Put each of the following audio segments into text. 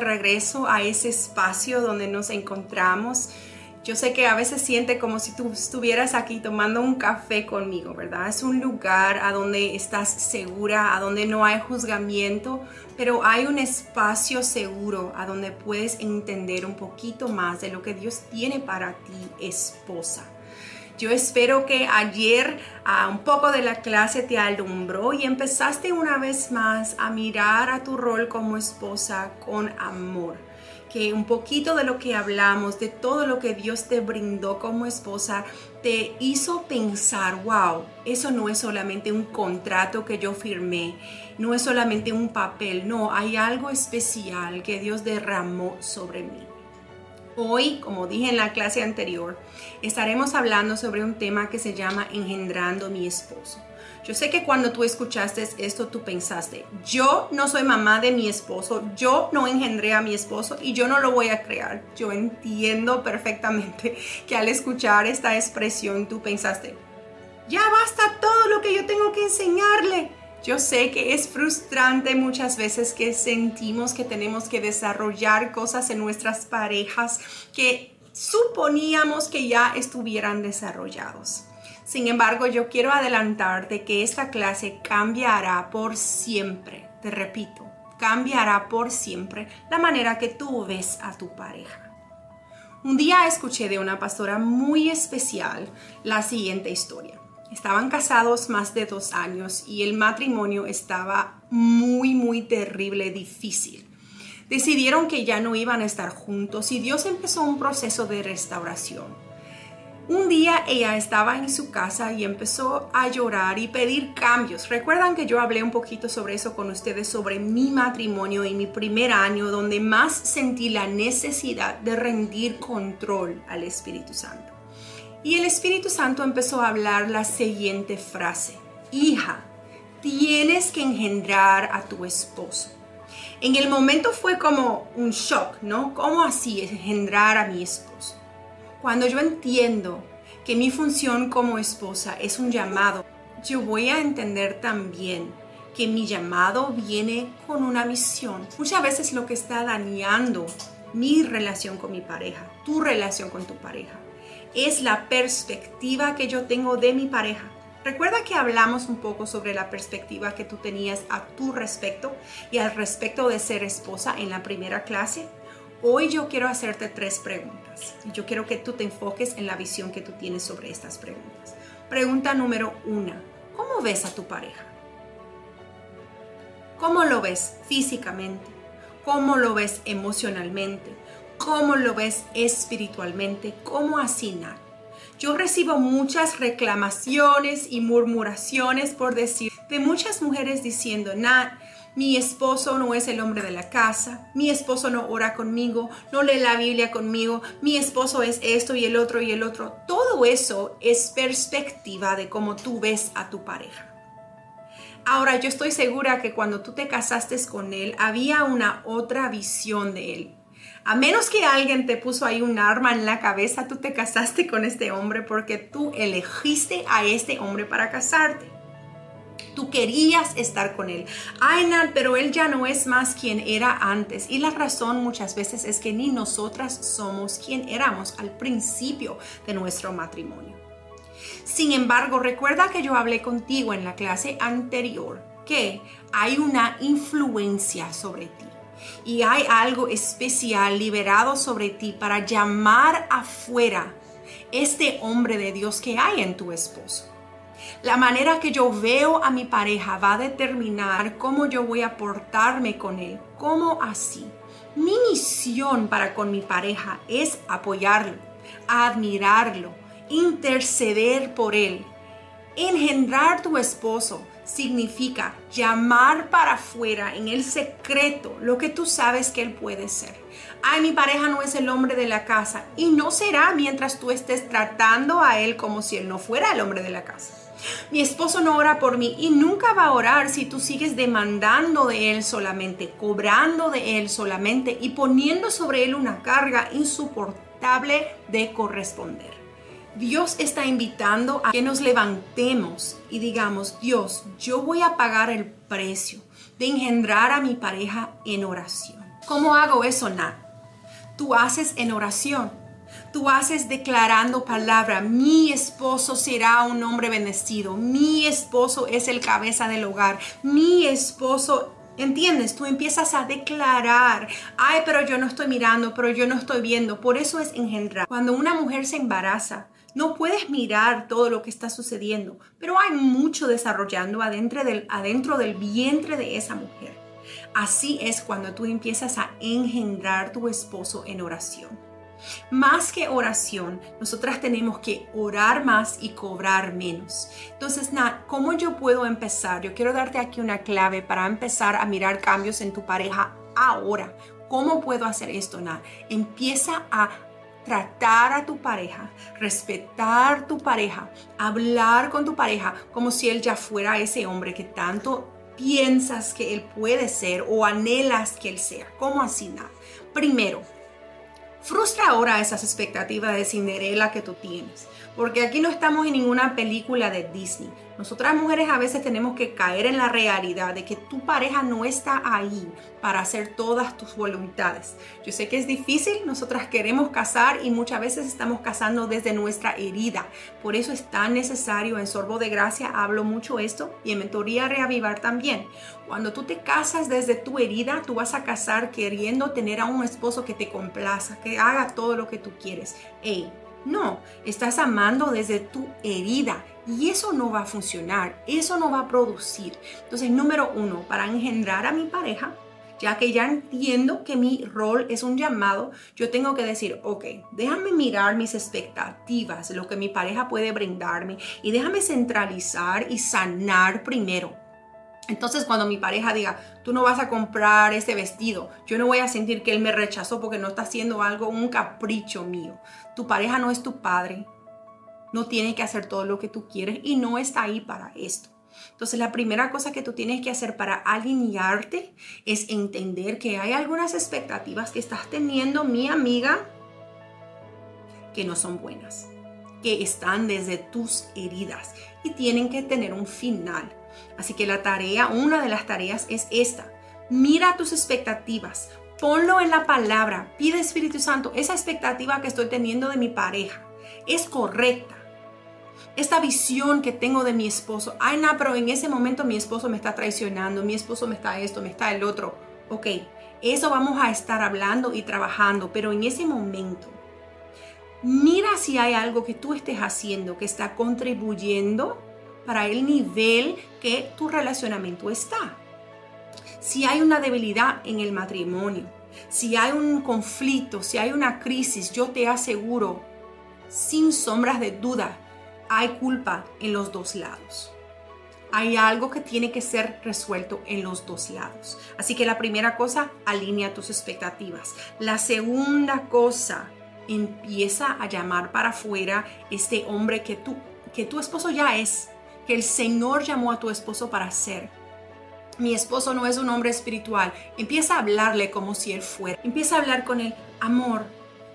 regreso a ese espacio donde nos encontramos. Yo sé que a veces siente como si tú estuvieras aquí tomando un café conmigo, ¿verdad? Es un lugar a donde estás segura, a donde no hay juzgamiento, pero hay un espacio seguro a donde puedes entender un poquito más de lo que Dios tiene para ti, esposa. Yo espero que ayer uh, un poco de la clase te alumbró y empezaste una vez más a mirar a tu rol como esposa con amor que un poquito de lo que hablamos, de todo lo que Dios te brindó como esposa, te hizo pensar, wow, eso no es solamente un contrato que yo firmé, no es solamente un papel, no, hay algo especial que Dios derramó sobre mí. Hoy, como dije en la clase anterior, estaremos hablando sobre un tema que se llama engendrando mi esposo. Yo sé que cuando tú escuchaste esto, tú pensaste, yo no soy mamá de mi esposo, yo no engendré a mi esposo y yo no lo voy a crear. Yo entiendo perfectamente que al escuchar esta expresión tú pensaste, ya basta todo lo que yo tengo que enseñarle. Yo sé que es frustrante muchas veces que sentimos que tenemos que desarrollar cosas en nuestras parejas que suponíamos que ya estuvieran desarrollados. Sin embargo, yo quiero adelantarte que esta clase cambiará por siempre. Te repito, cambiará por siempre la manera que tú ves a tu pareja. Un día escuché de una pastora muy especial la siguiente historia. Estaban casados más de dos años y el matrimonio estaba muy, muy terrible, difícil. Decidieron que ya no iban a estar juntos y Dios empezó un proceso de restauración. Un día ella estaba en su casa y empezó a llorar y pedir cambios. Recuerdan que yo hablé un poquito sobre eso con ustedes, sobre mi matrimonio y mi primer año, donde más sentí la necesidad de rendir control al Espíritu Santo. Y el Espíritu Santo empezó a hablar la siguiente frase, hija, tienes que engendrar a tu esposo. En el momento fue como un shock, ¿no? ¿Cómo así engendrar a mi esposo? Cuando yo entiendo que mi función como esposa es un llamado, yo voy a entender también que mi llamado viene con una misión. Muchas veces lo que está dañando mi relación con mi pareja, tu relación con tu pareja, es la perspectiva que yo tengo de mi pareja. Recuerda que hablamos un poco sobre la perspectiva que tú tenías a tu respecto y al respecto de ser esposa en la primera clase. Hoy yo quiero hacerte tres preguntas y yo quiero que tú te enfoques en la visión que tú tienes sobre estas preguntas. Pregunta número uno, ¿cómo ves a tu pareja? ¿Cómo lo ves físicamente? ¿Cómo lo ves emocionalmente? ¿Cómo lo ves espiritualmente? ¿Cómo nada? Yo recibo muchas reclamaciones y murmuraciones por decir de muchas mujeres diciendo, Nat, mi esposo no es el hombre de la casa, mi esposo no ora conmigo, no lee la Biblia conmigo, mi esposo es esto y el otro y el otro. Todo eso es perspectiva de cómo tú ves a tu pareja. Ahora, yo estoy segura que cuando tú te casaste con él, había una otra visión de él. A menos que alguien te puso ahí un arma en la cabeza, tú te casaste con este hombre porque tú elegiste a este hombre para casarte. Tú querías estar con él. Ay, pero él ya no es más quien era antes. Y la razón muchas veces es que ni nosotras somos quien éramos al principio de nuestro matrimonio. Sin embargo, recuerda que yo hablé contigo en la clase anterior que hay una influencia sobre ti y hay algo especial liberado sobre ti para llamar afuera este hombre de Dios que hay en tu esposo. La manera que yo veo a mi pareja va a determinar cómo yo voy a portarme con él. ¿Cómo así? Mi misión para con mi pareja es apoyarlo, admirarlo, interceder por él. Engendrar tu esposo significa llamar para afuera en el secreto lo que tú sabes que él puede ser. Ay, mi pareja no es el hombre de la casa y no será mientras tú estés tratando a él como si él no fuera el hombre de la casa. Mi esposo no ora por mí y nunca va a orar si tú sigues demandando de él solamente, cobrando de él solamente y poniendo sobre él una carga insoportable de corresponder. Dios está invitando a que nos levantemos y digamos, Dios, yo voy a pagar el precio de engendrar a mi pareja en oración. ¿Cómo hago eso, Nat? Tú haces en oración. Tú haces declarando palabra, mi esposo será un hombre bendecido, mi esposo es el cabeza del hogar, mi esposo ¿Entiendes? Tú empiezas a declarar, ay, pero yo no estoy mirando, pero yo no estoy viendo. Por eso es engendrar. Cuando una mujer se embaraza, no puedes mirar todo lo que está sucediendo, pero hay mucho desarrollando adentro del, adentro del vientre de esa mujer. Así es cuando tú empiezas a engendrar tu esposo en oración. Más que oración, nosotras tenemos que orar más y cobrar menos. Entonces, Nat, ¿cómo yo puedo empezar? Yo quiero darte aquí una clave para empezar a mirar cambios en tu pareja ahora. ¿Cómo puedo hacer esto, Nat? Empieza a tratar a tu pareja, respetar tu pareja, hablar con tu pareja como si él ya fuera ese hombre que tanto piensas que él puede ser o anhelas que él sea. ¿Cómo así, Nat? Primero, Frustra ahora esas expectativas de Cinderela que tú tienes, porque aquí no estamos en ninguna película de Disney. Nosotras mujeres a veces tenemos que caer en la realidad de que tu pareja no está ahí para hacer todas tus voluntades. Yo sé que es difícil, nosotras queremos casar y muchas veces estamos casando desde nuestra herida. Por eso es tan necesario, en Sorbo de Gracia hablo mucho esto y en Mentoría Reavivar también. Cuando tú te casas desde tu herida, tú vas a casar queriendo tener a un esposo que te complaza, que haga todo lo que tú quieres. Ey, no, estás amando desde tu herida y eso no va a funcionar, eso no va a producir. Entonces, número uno, para engendrar a mi pareja, ya que ya entiendo que mi rol es un llamado, yo tengo que decir, ok, déjame mirar mis expectativas, lo que mi pareja puede brindarme y déjame centralizar y sanar primero. Entonces cuando mi pareja diga, tú no vas a comprar ese vestido, yo no voy a sentir que él me rechazó porque no está haciendo algo, un capricho mío. Tu pareja no es tu padre, no tiene que hacer todo lo que tú quieres y no está ahí para esto. Entonces la primera cosa que tú tienes que hacer para alinearte es entender que hay algunas expectativas que estás teniendo, mi amiga, que no son buenas, que están desde tus heridas y tienen que tener un final. Así que la tarea, una de las tareas es esta. Mira tus expectativas, ponlo en la palabra, pide Espíritu Santo, esa expectativa que estoy teniendo de mi pareja es correcta. Esta visión que tengo de mi esposo, ay, no, pero en ese momento mi esposo me está traicionando, mi esposo me está esto, me está el otro. Ok, eso vamos a estar hablando y trabajando, pero en ese momento, mira si hay algo que tú estés haciendo que está contribuyendo para el nivel que tu relacionamiento está. Si hay una debilidad en el matrimonio, si hay un conflicto, si hay una crisis, yo te aseguro, sin sombras de duda, hay culpa en los dos lados. Hay algo que tiene que ser resuelto en los dos lados. Así que la primera cosa, alinea tus expectativas. La segunda cosa, empieza a llamar para afuera este hombre que tú que tu esposo ya es que el Señor llamó a tu esposo para ser. Mi esposo no es un hombre espiritual. Empieza a hablarle como si él fuera. Empieza a hablar con él. Amor,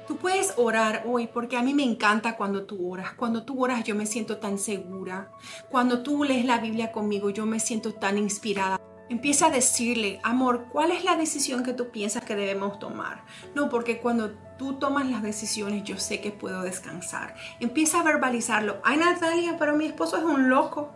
tú puedes orar hoy porque a mí me encanta cuando tú oras. Cuando tú oras yo me siento tan segura. Cuando tú lees la Biblia conmigo yo me siento tan inspirada. Empieza a decirle, amor, ¿cuál es la decisión que tú piensas que debemos tomar? No, porque cuando tú tomas las decisiones, yo sé que puedo descansar. Empieza a verbalizarlo. Ay, Natalia, pero mi esposo es un loco.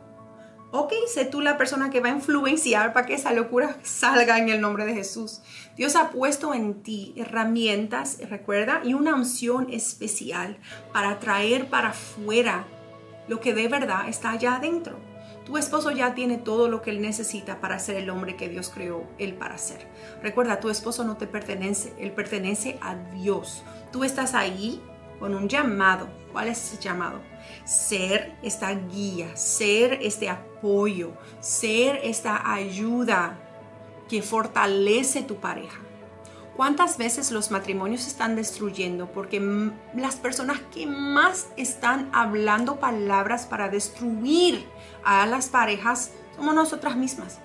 Ok, sé tú la persona que va a influenciar para que esa locura salga en el nombre de Jesús. Dios ha puesto en ti herramientas, recuerda, y una unción especial para traer para afuera lo que de verdad está allá adentro. Tu esposo ya tiene todo lo que él necesita para ser el hombre que Dios creó él para ser. Recuerda, tu esposo no te pertenece, él pertenece a Dios. Tú estás ahí con un llamado. ¿Cuál es ese llamado? Ser esta guía, ser este apoyo, ser esta ayuda que fortalece tu pareja. ¿Cuántas veces los matrimonios se están destruyendo? Porque las personas que más están hablando palabras para destruir a las parejas somos nosotras mismas.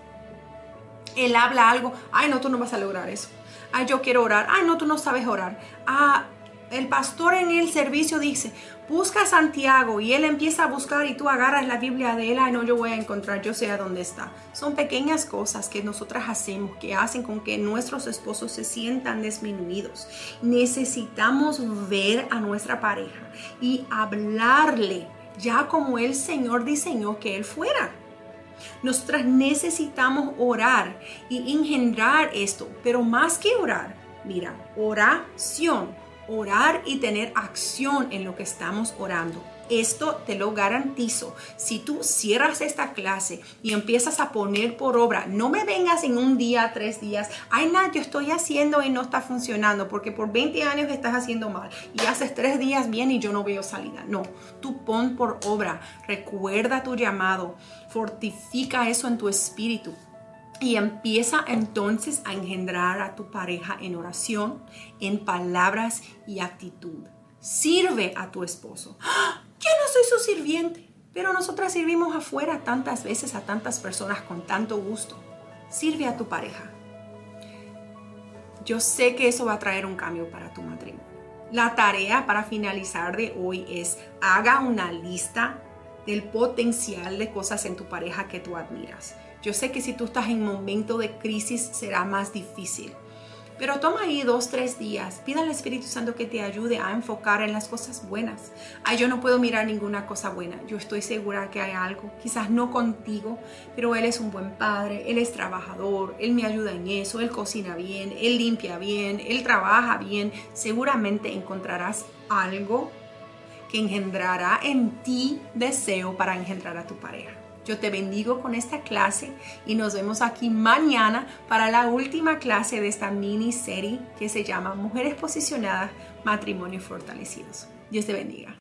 Él habla algo, ay no, tú no vas a lograr eso. Ay, yo quiero orar, ay no, tú no sabes orar. Ah, el pastor en el servicio dice, busca a Santiago y él empieza a buscar y tú agarras la Biblia de él, ay no, yo voy a encontrar, yo sé a dónde está. Son pequeñas cosas que nosotras hacemos que hacen con que nuestros esposos se sientan disminuidos. Necesitamos ver a nuestra pareja y hablarle ya como el Señor diseñó que él fuera. Nosotras necesitamos orar y engendrar esto, pero más que orar, mira, oración orar y tener acción en lo que estamos orando. Esto te lo garantizo. Si tú cierras esta clase y empiezas a poner por obra, no me vengas en un día, tres días, ay, nada, yo estoy haciendo y no está funcionando porque por 20 años estás haciendo mal y haces tres días bien y yo no veo salida. No, tú pon por obra, recuerda tu llamado, fortifica eso en tu espíritu y empieza entonces a engendrar a tu pareja en oración, en palabras y actitud. Sirve a tu esposo. ¡Ah! Yo no soy su sirviente, pero nosotras servimos afuera tantas veces a tantas personas con tanto gusto. Sirve a tu pareja. Yo sé que eso va a traer un cambio para tu matrimonio. La tarea para finalizar de hoy es haga una lista del potencial de cosas en tu pareja que tú admiras. Yo sé que si tú estás en momento de crisis será más difícil. Pero toma ahí dos, tres días. Pida al Espíritu Santo que te ayude a enfocar en las cosas buenas. Ay, yo no puedo mirar ninguna cosa buena. Yo estoy segura que hay algo. Quizás no contigo, pero Él es un buen padre. Él es trabajador. Él me ayuda en eso. Él cocina bien. Él limpia bien. Él trabaja bien. Seguramente encontrarás algo que engendrará en ti deseo para engendrar a tu pareja. Yo te bendigo con esta clase y nos vemos aquí mañana para la última clase de esta miniserie que se llama Mujeres Posicionadas, Matrimonios Fortalecidos. Dios te bendiga.